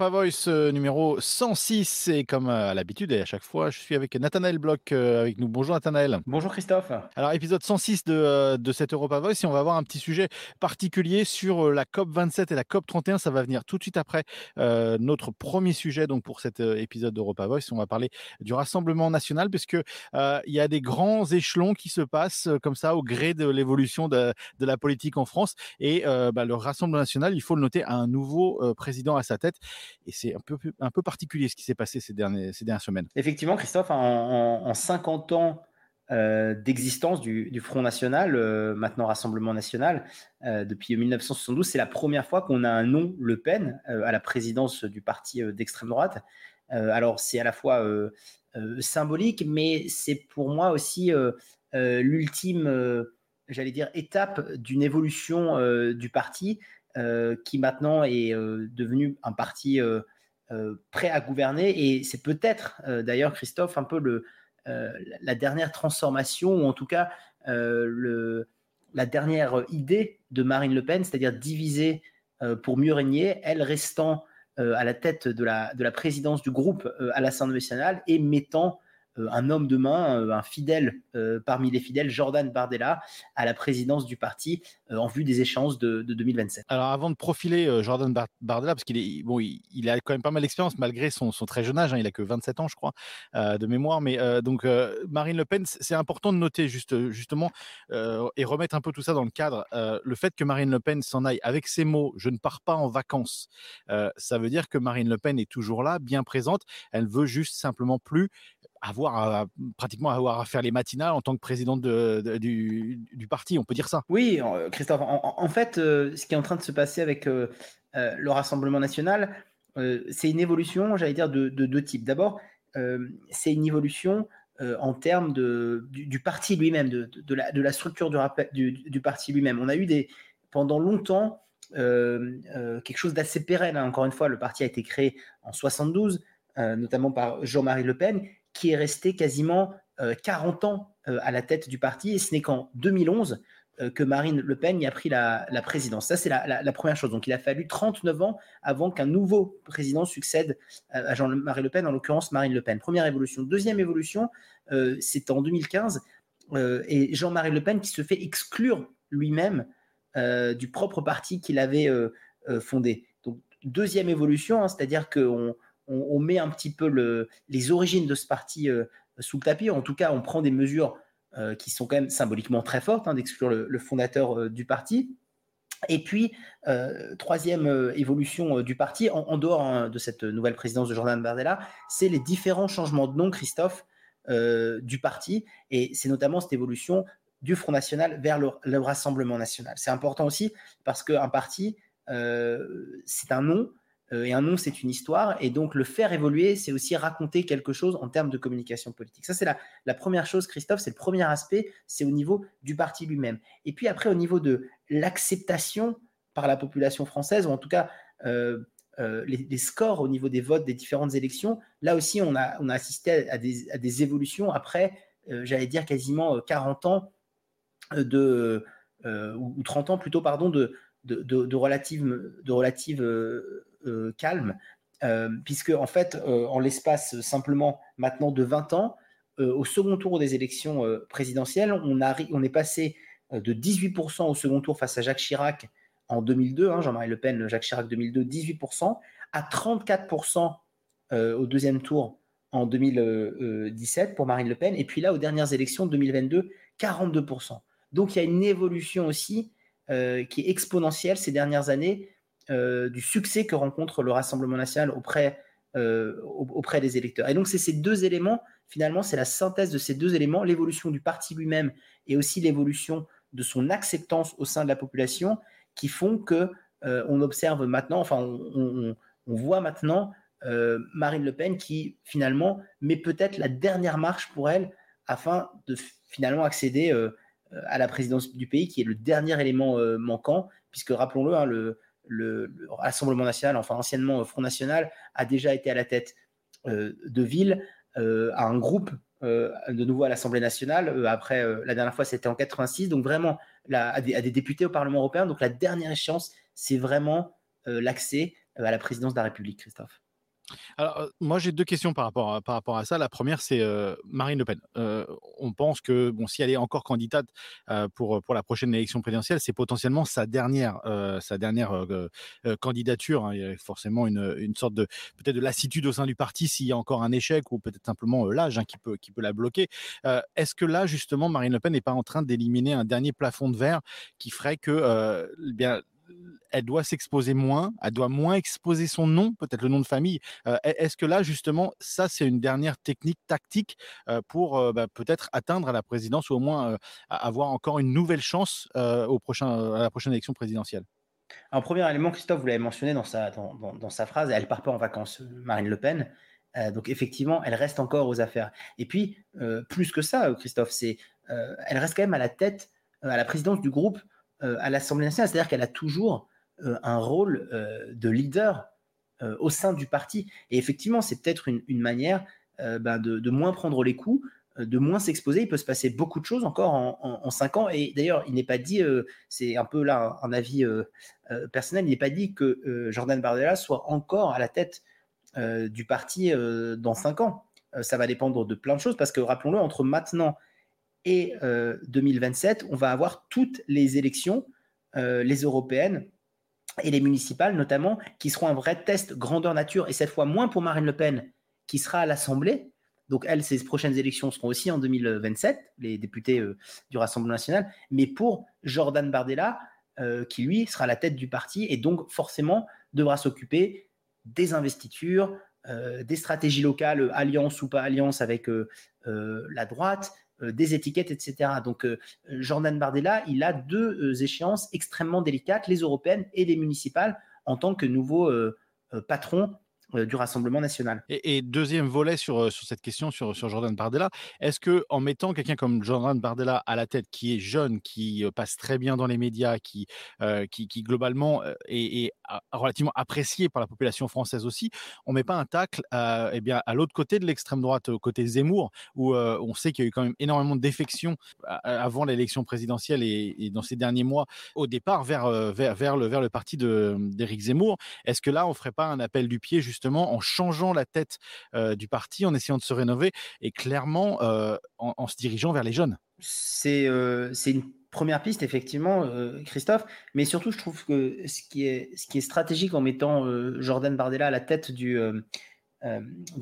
Europa Voice euh, numéro 106 et comme à l'habitude et à chaque fois, je suis avec Nathanaël Bloch euh, avec nous. Bonjour Nathanaël. Bonjour Christophe. Alors épisode 106 de, euh, de cette Europa Voice et on va avoir un petit sujet particulier sur la COP 27 et la COP 31. Ça va venir tout de suite après euh, notre premier sujet donc pour cet épisode d'Europa Voice. On va parler du Rassemblement national puisque euh, il y a des grands échelons qui se passent comme ça au gré de l'évolution de, de, la politique en France et bah, le Rassemblement national, il faut le noter, a un nouveau président à sa tête et c'est un peu, un peu particulier ce qui s'est passé ces, derniers, ces dernières semaines. Effectivement, Christophe, en, en 50 ans euh, d'existence du, Front National, euh, maintenant Rassemblement National, euh, depuis 1972, c'est la première fois qu'on a un nom Le Pen à la présidence du parti d'extrême droite. alors c'est à la fois symbolique, mais c'est pour moi aussi l'ultime, j'allais dire, étape d'une évolution du parti euh, qui maintenant est euh, devenu un parti euh, prêt à gouverner. Et c'est peut-être, d'ailleurs, Christophe, un peu la dernière transformation, ou en tout cas la dernière idée de Marine Le Pen, c'est-à-dire diviser pour mieux régner, elle restant à la tête de la, de la présidence du groupe à l'Assemblée nationale et mettant euh, un homme de main, euh, un fidèle euh, parmi les fidèles, Jordan Bardella, à la présidence du parti en vue des échéances de, de 2027. Alors avant de profiler Jordan Bardella, parce qu'il a quand même pas mal d'expérience malgré son, très jeune âge, hein, il a que 27 ans je crois de mémoire, mais donc Marine Le Pen, c'est important de noter juste justement et remettre un peu tout ça dans le cadre. le fait que Marine Le Pen s'en aille avec ces mots, je ne pars pas en vacances, ça veut dire que Marine Le Pen est toujours là, bien présente. Elle veut juste simplement plus avoir à, avoir à faire les matinales en tant que de, du, parti, on peut dire ça. Oui, euh, Christophe. En, fait, euh, ce qui est en train de se passer avec euh, le Rassemblement national, c'est une évolution, j'allais dire, de deux de types. D'abord, c'est une évolution en termes du, parti lui-même, de, la, structure du, parti lui-même. On a eu pendant longtemps quelque chose d'assez pérenne. Encore une fois, le parti a été créé en 72, notamment par Jean-Marie Le Pen qui est resté quasiment euh, 40 ans euh, à la tête du parti, et ce n'est qu'en 2011 euh, que Marine Le Pen y a pris la, présidence. Ça, c'est la, première chose. Donc, il a fallu 39 ans avant qu'un nouveau président succède à Jean-Marie Le Pen, en l'occurrence Marine Le Pen. Première évolution. Deuxième évolution, euh, c'est en 2015, euh, et Jean-Marie Le Pen qui se fait exclure lui-même du propre parti qu'il avait fondé. Donc, deuxième évolution, hein, c'est-à-dire qu'on on, met un petit peu le, les origines de ce parti euh, sous le tapis. En tout cas, on prend des mesures euh, qui sont quand même symboliquement très fortes, hein, d'exclure le, fondateur euh, du parti. Et puis, troisième évolution du parti, en, dehors hein, de cette nouvelle présidence de Jordan Bardella, c'est les différents changements de nom, Christophe, du parti. Et c'est notamment cette évolution du Front National vers le, le Rassemblement National. C'est important aussi parce qu'un parti, c'est un nom, et un nom, c'est une histoire. Et donc, le faire évoluer, c'est aussi raconter quelque chose en termes de communication politique. Ça, c'est la, première chose, Christophe, c'est le premier aspect, c'est au niveau du parti lui-même. Et puis après, au niveau de l'acceptation par la population française, ou en tout cas euh, euh, les, scores au niveau des votes des différentes élections, là aussi, on a, assisté à des, évolutions après, euh, j'allais dire, quasiment 40 ans de, ou 30 ans plutôt, pardon, de, de, relative, de relative euh, euh, calme, euh, puisque en fait, euh, en l'espace simplement maintenant de 20 ans, euh, au second tour des élections euh, présidentielles, on, a, on est passé de 18% au second tour face à Jacques Chirac en 2002, hein, Jean-Marie Le Pen, Jacques Chirac 2002, 18%, à 34% au deuxième tour en 2017 pour Marine Le Pen, et puis là, aux dernières élections 2022, 42%. Donc il y a une évolution aussi euh, qui est exponentielle ces dernières années euh, du succès que rencontre le Rassemblement national auprès, euh, auprès des électeurs. Et donc, c'est ces deux éléments, finalement, c'est la synthèse de ces deux éléments, l'évolution du parti lui-même et aussi l'évolution de son acceptance au sein de la population qui font que euh, on observe maintenant, enfin, on, voit maintenant euh, Marine Le Pen qui, finalement, met peut-être la dernière marche pour elle afin de finalement accéder euh, à la présidence du pays, qui est le dernier élément euh, manquant, puisque rappelons-le, hein, le, le, le, Rassemblement national, enfin anciennement Front National, a déjà été à la tête euh, de ville, euh, à un groupe euh, de nouveau à l'Assemblée nationale. Euh, après, euh, la dernière fois, c'était en 86, donc vraiment la, à, des, à, des, députés au Parlement européen. Donc la dernière échéance, c'est vraiment l'accès à la présidence de la République, Christophe. Alors, moi, j'ai deux questions par rapport à, ça. La première, c'est Marine Le Pen. on pense que, bon, si elle est encore candidate pour, pour la prochaine élection présidentielle, c'est potentiellement sa dernière, sa dernière candidature. Hein. Il y a forcément une, une sorte de, peut-être de lassitude au sein du parti s'il y a encore un échec ou peut-être simplement l'âge hein, qui, peut, qui peut la bloquer. Est-ce que là, justement, Marine Le Pen n'est pas en train d'éliminer un dernier plafond de verre qui ferait que, bien, elle doit s'exposer moins, elle doit moins exposer son nom, peut-être le nom de famille. Euh, est-ce que là, justement, ça, c'est une dernière technique tactique euh, pour euh, bah, peut-être atteindre la présidence ou au moins avoir encore une nouvelle chance au prochain, à la prochaine élection présidentielle? Un premier élément, Christophe, vous l'avez mentionné dans sa, dans, sa phrase, elle part pas en vacances, Marine Le Pen. donc effectivement, elle reste encore aux affaires. Et puis, plus que ça, Christophe, c'est, elle reste quand même à la tête, à la présidence du groupe à l'Assemblée nationale, c'est-à-dire qu'elle a toujours euh, un rôle euh, de leader euh, au sein du parti. Et effectivement, c'est peut-être une, manière ben, de, moins prendre les coups, de moins s'exposer. Il peut se passer beaucoup de choses encore en, cinq ans. Et d'ailleurs, il n'est pas dit, c'est un peu là un, avis personnel, il n'est pas dit que Jordan Bardella soit encore à la tête du parti dans cinq ans. ça va dépendre de plein de choses parce que rappelons-le, entre maintenant et 2027, on va avoir toutes les élections, les européennes, et les municipales notamment, qui seront un vrai test grandeur nature, et cette fois moins pour Marine Le Pen, qui sera à l'Assemblée. Donc, elle, ses prochaines élections seront aussi en 2027, les députés euh, du Rassemblement national, mais pour Jordan Bardella, euh, qui lui sera la tête du parti et donc forcément devra s'occuper des investitures, euh, des stratégies locales, alliance ou pas alliance avec la droite, euh, des étiquettes, etc. Donc, euh, Jordan Bardella, il a deux euh, échéances extrêmement délicates, les européennes et les municipales, en tant que nouveau patron euh, du Rassemblement national. Et, deuxième volet sur, euh, sur cette question sur, sur Jordan Bardella, est-ce que en mettant quelqu'un comme Jordan Bardella à la tête, qui est jeune, qui euh, passe très bien dans les médias, qui, qui, globalement est, relativement apprécié par la population française aussi, on met pas un tacle à, eh bien, à l'autre côté de l'extrême droite, au côté Zemmour, où on sait qu'il y a eu quand même énormément de défections avant l'élection présidentielle et, dans ces derniers mois, au départ vers, vers, vers, le, vers le parti d'Éric Zemmour. Est-ce que là, on ferait pas un appel du pied justement justement en changeant la tête du parti, en essayant de se rénover et clairement en, se dirigeant vers les jeunes. C'est une première piste, effectivement, Christophe, mais surtout, je trouve que ce qui est, stratégique en mettant Jordan Bardella à la tête du,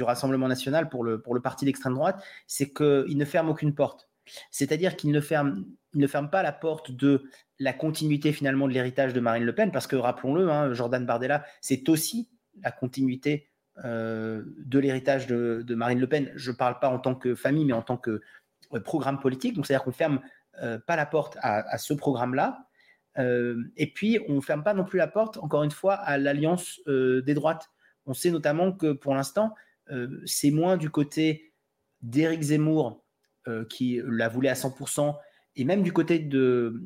Rassemblement national pour le, parti d'extrême droite, c'est qu'il ne ferme aucune porte. C'est-à-dire qu'il ne ferme, il ne ferme pas la porte de la continuité finalement de l'héritage de Marine Le Pen, parce que rappelons-le, hein, Jordan Bardella, c'est aussi la continuité euh, de l'héritage de, Marine Le Pen. Je ne parle pas en tant que famille, mais en tant que euh, programme politique. Donc, c'est-à-dire qu'on ferme euh, pas la porte à, ce programme-là. et puis, on ferme pas non plus la porte, encore une fois, à l'alliance des droites. On sait notamment que pour l'instant, c'est moins du côté d'Éric Zemmour qui la voulait à 100%, et même du côté de,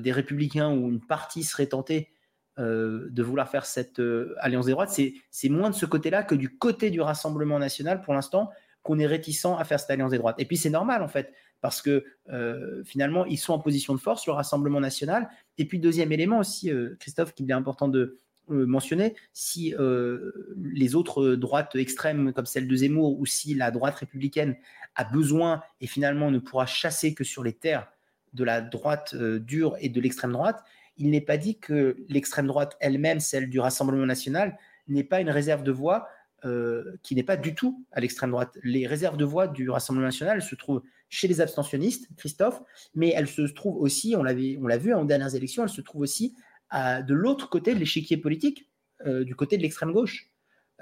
des républicains où une partie serait tentée euh, de vouloir faire cette euh, alliance des droites, c'est moins de ce côté-là que du côté du Rassemblement national pour l'instant qu'on est réticent à faire cette alliance des droites. Et puis c'est normal en fait, parce que euh, finalement ils sont en position de force, le Rassemblement national. Et puis deuxième élément aussi, Christophe, qu'il est important de mentionner, si les autres droites extrêmes comme celle de Zemmour ou si la droite républicaine a besoin et finalement ne pourra chasser que sur les terres de la droite dure et de l'extrême droite, il n'est pas dit que l'extrême droite elle-même, celle du Rassemblement national, n'est pas une réserve de voix euh, qui n'est pas du tout à l'extrême droite. Les réserves de voix du Rassemblement national se trouvent chez les abstentionnistes, Christophe, mais elles se trouvent aussi, on l'a vu en dernières élections, elles se trouvent aussi de l'autre côté de l'échiquier politique, euh, du côté de l'extrême gauche.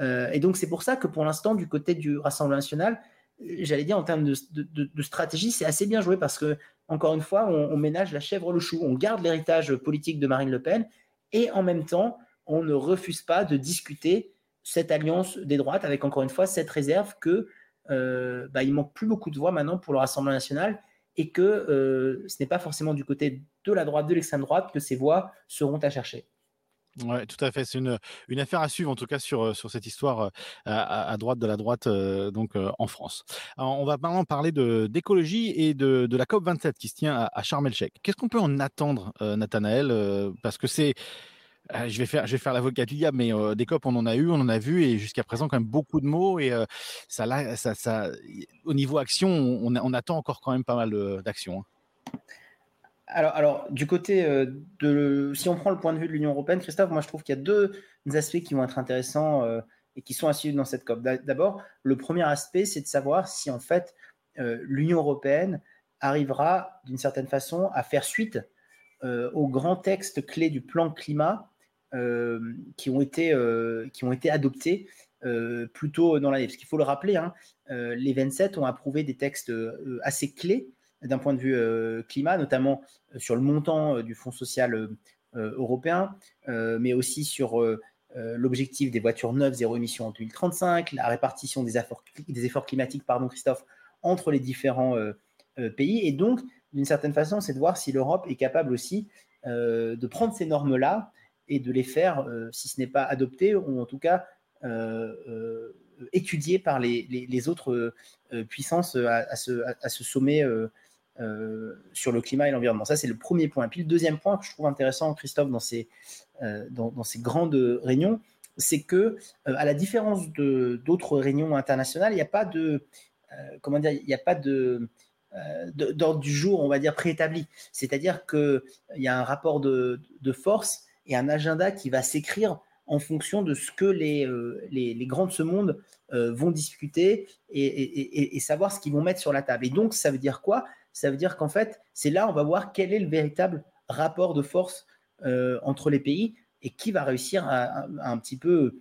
Euh, et donc c'est pour ça que pour l'instant, du côté du Rassemblement national, j'allais dire en termes de, stratégie, c'est assez bien joué parce que, encore une fois, on, ménage la chèvre le chou, on garde l'héritage politique de Marine Le Pen et en même temps, on ne refuse pas de discuter cette alliance des droites avec, encore une fois, cette réserve que euh, bah, manque plus beaucoup de voix maintenant pour le Rassemblement national et que euh, ce n'est pas forcément du côté de la droite, de l'extrême droite, que ces voix seront à chercher. Ouais, tout à fait. C'est une, une affaire à suivre, en tout cas, sur, euh, sur cette histoire euh, à, droite de la droite euh, donc en France. On va maintenant parler d'écologie et de, de la COP27 qui se tient à, à Sharm el-Sheikh. Qu'est-ce qu'on peut en attendre, Nathanaël Parce que c'est je vais faire, faire l'avocat du diable, mais des COP, on en a eu, on en a vu, et jusqu'à présent, quand même beaucoup de mots. Et ça, là, ça, au niveau action, on, on, attend encore quand même pas mal d'actions. Hein. Alors, du côté de, si on prend le point de vue de l'Union européenne, Christophe, moi je trouve qu'il y a deux aspects qui vont être intéressants et qui sont à dans cette COP. D'abord, le premier aspect, c'est de savoir si en fait l'Union européenne arrivera d'une certaine façon à faire suite aux grands textes clés du plan climat euh, qui, ont été, euh, qui ont été adoptés euh, plus tôt dans l'année. Parce qu'il faut le rappeler, hein, les 27 ont approuvé des textes assez clés d'un point de vue climat, notamment sur le montant du Fonds social européen, mais aussi sur l'objectif des voitures neuves zéro émission en 2035, la répartition des efforts, climatiques, pardon Christophe, entre les différents pays. Et donc, d'une certaine façon, c'est de voir si l'Europe est capable aussi de prendre ces normes-là et de les faire, euh, si ce n'est pas adopter, ou en tout cas euh, euh, étudier par les, autres puissances à, ce, sommet sur le climat et l'environnement. Ça, c'est le premier point. Puis le deuxième point que je trouve intéressant, Christophe, dans ces, dans, ces grandes réunions, c'est que, à la différence d'autres réunions internationales, il n'y a pas de, comment dire, il n'y a pas de d'ordre du jour, on va dire, préétabli. C'est-à-dire qu'il y a un rapport de, de force et un agenda qui va s'écrire en fonction de ce que les, euh, les, grands de ce monde euh, vont discuter et, savoir ce qu'ils vont mettre sur la table. Et donc, ça veut dire quoi? Ça veut dire qu'en fait, c'est là on va voir quel est le véritable rapport de force euh, entre les pays et qui va réussir à, un petit peu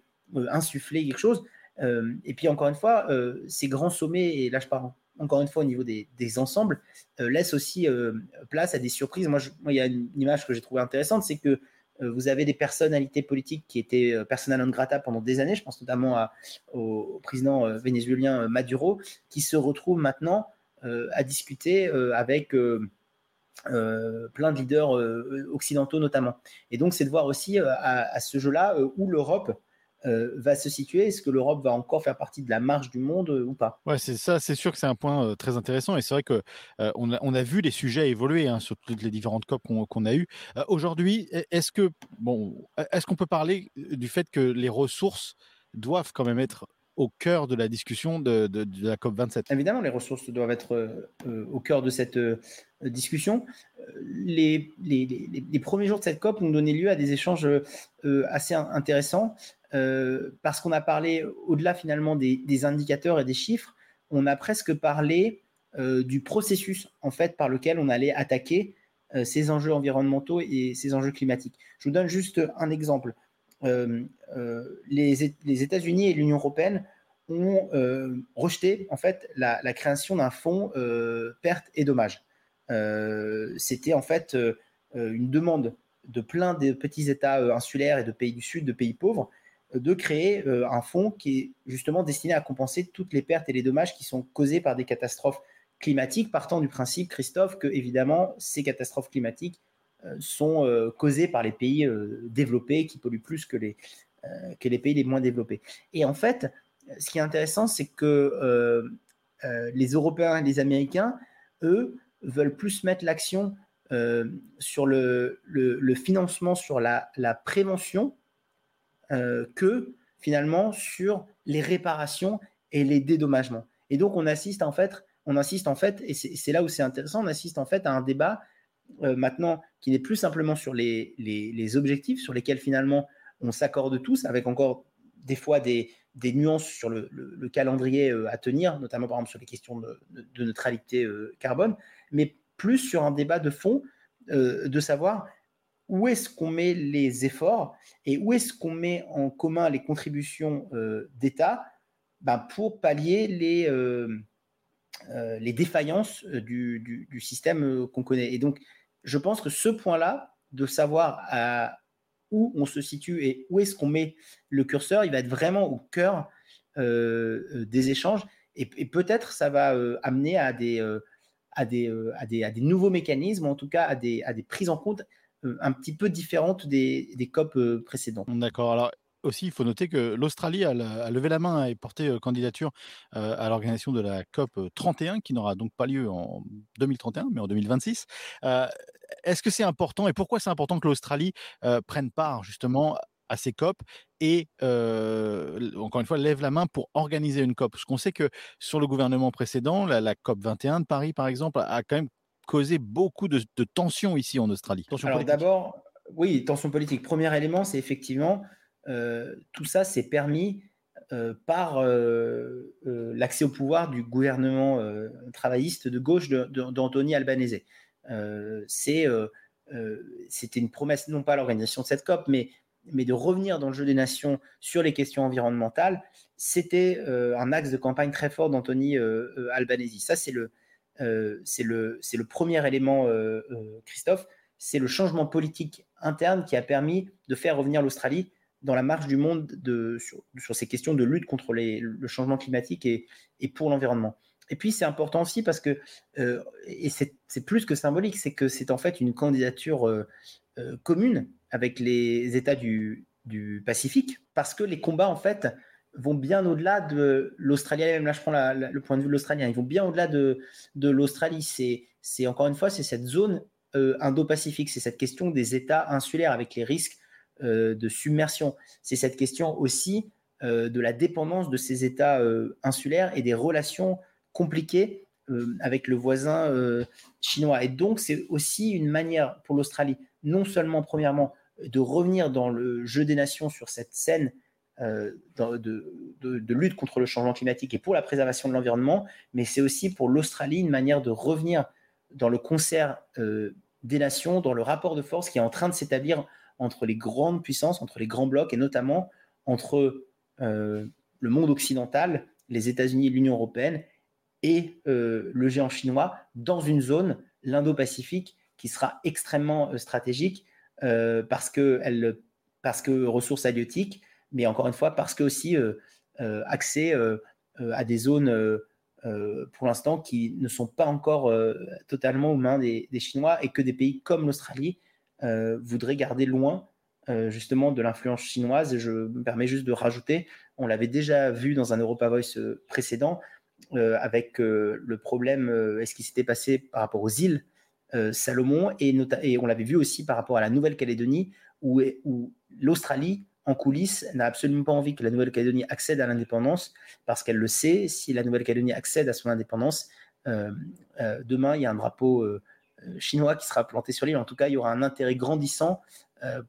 insuffler quelque chose. et puis, encore une fois, ces grands sommets, et là je parle encore une fois au niveau des, ensembles, laissent aussi place à des surprises. Moi, il y a une image que j'ai trouvée intéressante, c'est que euh, vous avez des personnalités politiques qui étaient euh, persona non grata pendant des années. Je pense notamment au, président euh, vénézuélien Maduro, qui se retrouve maintenant à discuter avec plein de leaders occidentaux notamment. Et donc, c'est de voir aussi à, ce jeu-là où l'Europe euh, va se situer Est-ce que l'Europe va encore faire partie de la marge du monde euh, ou pas? Ouais, c'est ça, c'est sûr que c'est un point euh, très intéressant et c'est vrai que on, a, vu les sujets évoluer hein, sur toutes les différentes COP qu'on a eues. Aujourd'hui, est-ce que bon, est-ce qu'on peut parler du fait que les ressources doivent quand même être au cœur de la discussion de, la COP27 Évidemment, les ressources doivent être au cœur de cette discussion. Les, premiers jours de cette COP ont donné lieu à des échanges assez intéressants. Euh, parce qu'on a parlé, au-delà finalement des, indicateurs et des chiffres, on a presque parlé euh, du processus en fait par lequel on allait attaquer euh, ces enjeux environnementaux et ces enjeux climatiques. Je vous donne juste un exemple. Les, États-Unis et l'Union européenne ont rejeté en fait la, création d'un fonds pertes et dommages. C'était en fait une demande de plein de petits États insulaires et de pays du Sud, de pays pauvres, de créer euh, un fonds qui est justement destiné à compenser toutes les pertes et les dommages qui sont causés par des catastrophes climatiques, partant du principe, Christophe, que évidemment ces catastrophes climatiques euh, sont euh, causées par les pays développés qui polluent plus que les, que les pays les moins développés. Et en fait, ce qui est intéressant, c'est que les Européens et les Américains, eux, veulent plus mettre l'action sur le, financement, sur la, la prévention euh, que finalement sur les réparations et les dédommagements. Et donc on assiste en fait, on assiste en fait, et c'est là où c'est intéressant, on assiste en fait à un débat euh, maintenant qui n'est plus simplement sur les, les, objectifs sur lesquels finalement on s'accorde tous, avec encore des fois des, des nuances sur le, le, calendrier euh, à tenir, notamment par exemple sur les questions de, neutralité carbone, mais plus sur un débat de fond de savoir où est-ce qu'on met les efforts et où est-ce qu'on met en commun les contributions euh, d'État ben, pour pallier les, euh, euh, les défaillances du, système qu'on connaît. Et donc, je pense que ce point-là, de savoir à où on se situe et où est-ce qu'on met le curseur, il va être vraiment au cœur des échanges. Et, peut-être ça va amener à des, nouveaux mécanismes, en tout cas à des, prises en compte euh, un petit peu différente des, des COP euh, précédentes. D'accord. Alors, aussi, il faut noter que l'Australie a, levé la main et porté candidature à l'organisation de la COP 31, qui n'aura donc pas lieu en 2031, mais en 2026. Est-ce que c'est important et pourquoi c'est important que l'Australie prenne part justement à ces COP et encore une fois lève la main pour organiser une COP? Parce qu'on sait que sur le gouvernement précédent, la, COP 21 de Paris par exemple, a quand même causé beaucoup de, tensions ici en Australie. Alors d'abord, oui, tension politique. Premier élément, c'est effectivement tout ça s'est permis par l'accès au pouvoir du gouvernement travailliste de gauche d'Anthony Albanese. C'était une promesse, non pas l'organisation de cette COP, mais de revenir dans le jeu des nations sur les questions environnementales, c'était euh, un axe de campagne très fort d'Anthony euh, euh, Albanese. Ça, c'est le, premier élément, Christophe. C'est le changement politique interne qui a permis de faire revenir l'Australie dans la marche du monde de, sur, ces questions de lutte contre les, le changement climatique et, pour l'environnement. Et puis c'est important aussi parce que, et c'est plus que symbolique, c'est que c'est en fait une candidature commune avec les États du, Pacifique, parce que les combats, en fait, vont bien au-delà de l'Australie. Même là, je prends le point de vue de l'Australien. Ils vont bien au-delà de, de l'Australie. C'est encore une fois, c'est cette zone euh, Indo-Pacifique. C'est cette question des États insulaires avec les risques euh, de submersion. C'est cette question aussi euh, de la dépendance de ces États insulaires et des relations compliquées avec le voisin chinois. Et donc, c'est aussi une manière pour l'Australie, non seulement, premièrement, de revenir dans le jeu des nations sur cette scène euh, de, lutte contre le changement climatique et pour la préservation de l'environnement, mais c'est aussi pour l'Australie une manière de revenir dans le concert euh, des nations, dans le rapport de force qui est en train de s'établir entre les grandes puissances, entre les grands blocs et notamment entre euh, le monde occidental, les États-Unis l'Union européenne et le géant chinois dans une zone, l'Indo-Pacifique, qui sera extrêmement stratégique euh, parce, que elle, parce que ressources halieutiques, mais encore une fois, parce que aussi euh, euh, accès à des zones pour l'instant qui ne sont pas encore totalement aux mains des, Chinois et que des pays comme l'Australie voudraient garder loin justement de l'influence chinoise. je me permets juste de rajouter, on l'avait déjà vu dans un Europa Voice précédent avec le problème, est-ce qui s'était passé par rapport aux îles euh, Salomon, et, et on l'avait vu aussi par rapport à la Nouvelle-Calédonie, où, où l'Australie, en coulisses, n'a absolument pas envie que la Nouvelle-Calédonie accède à l'indépendance, parce qu'elle le sait, si la Nouvelle-Calédonie accède à son indépendance, euh, euh, demain, il y a un drapeau chinois qui sera planté sur l'île. En tout cas, il y aura un intérêt grandissant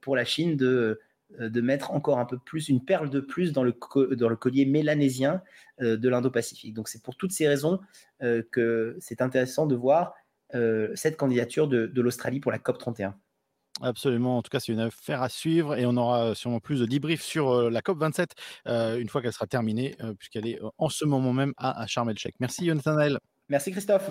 pour la Chine de, de mettre encore un peu plus, une perle de plus dans le, dans le collier mélanésien de l'Indo-Pacifique. Donc c'est pour toutes ces raisons que c'est intéressant de voir euh, cette candidature de, l'Australie pour la COP 31. Absolument. En tout cas, c'est une affaire à suivre et on aura sûrement plus de debriefs sur euh, la COP 27 euh, une fois qu'elle sera terminée, puisqu'elle est en ce moment même à, à Sharm el-Sheikh. Merci, Nathanaël. Merci, Christophe.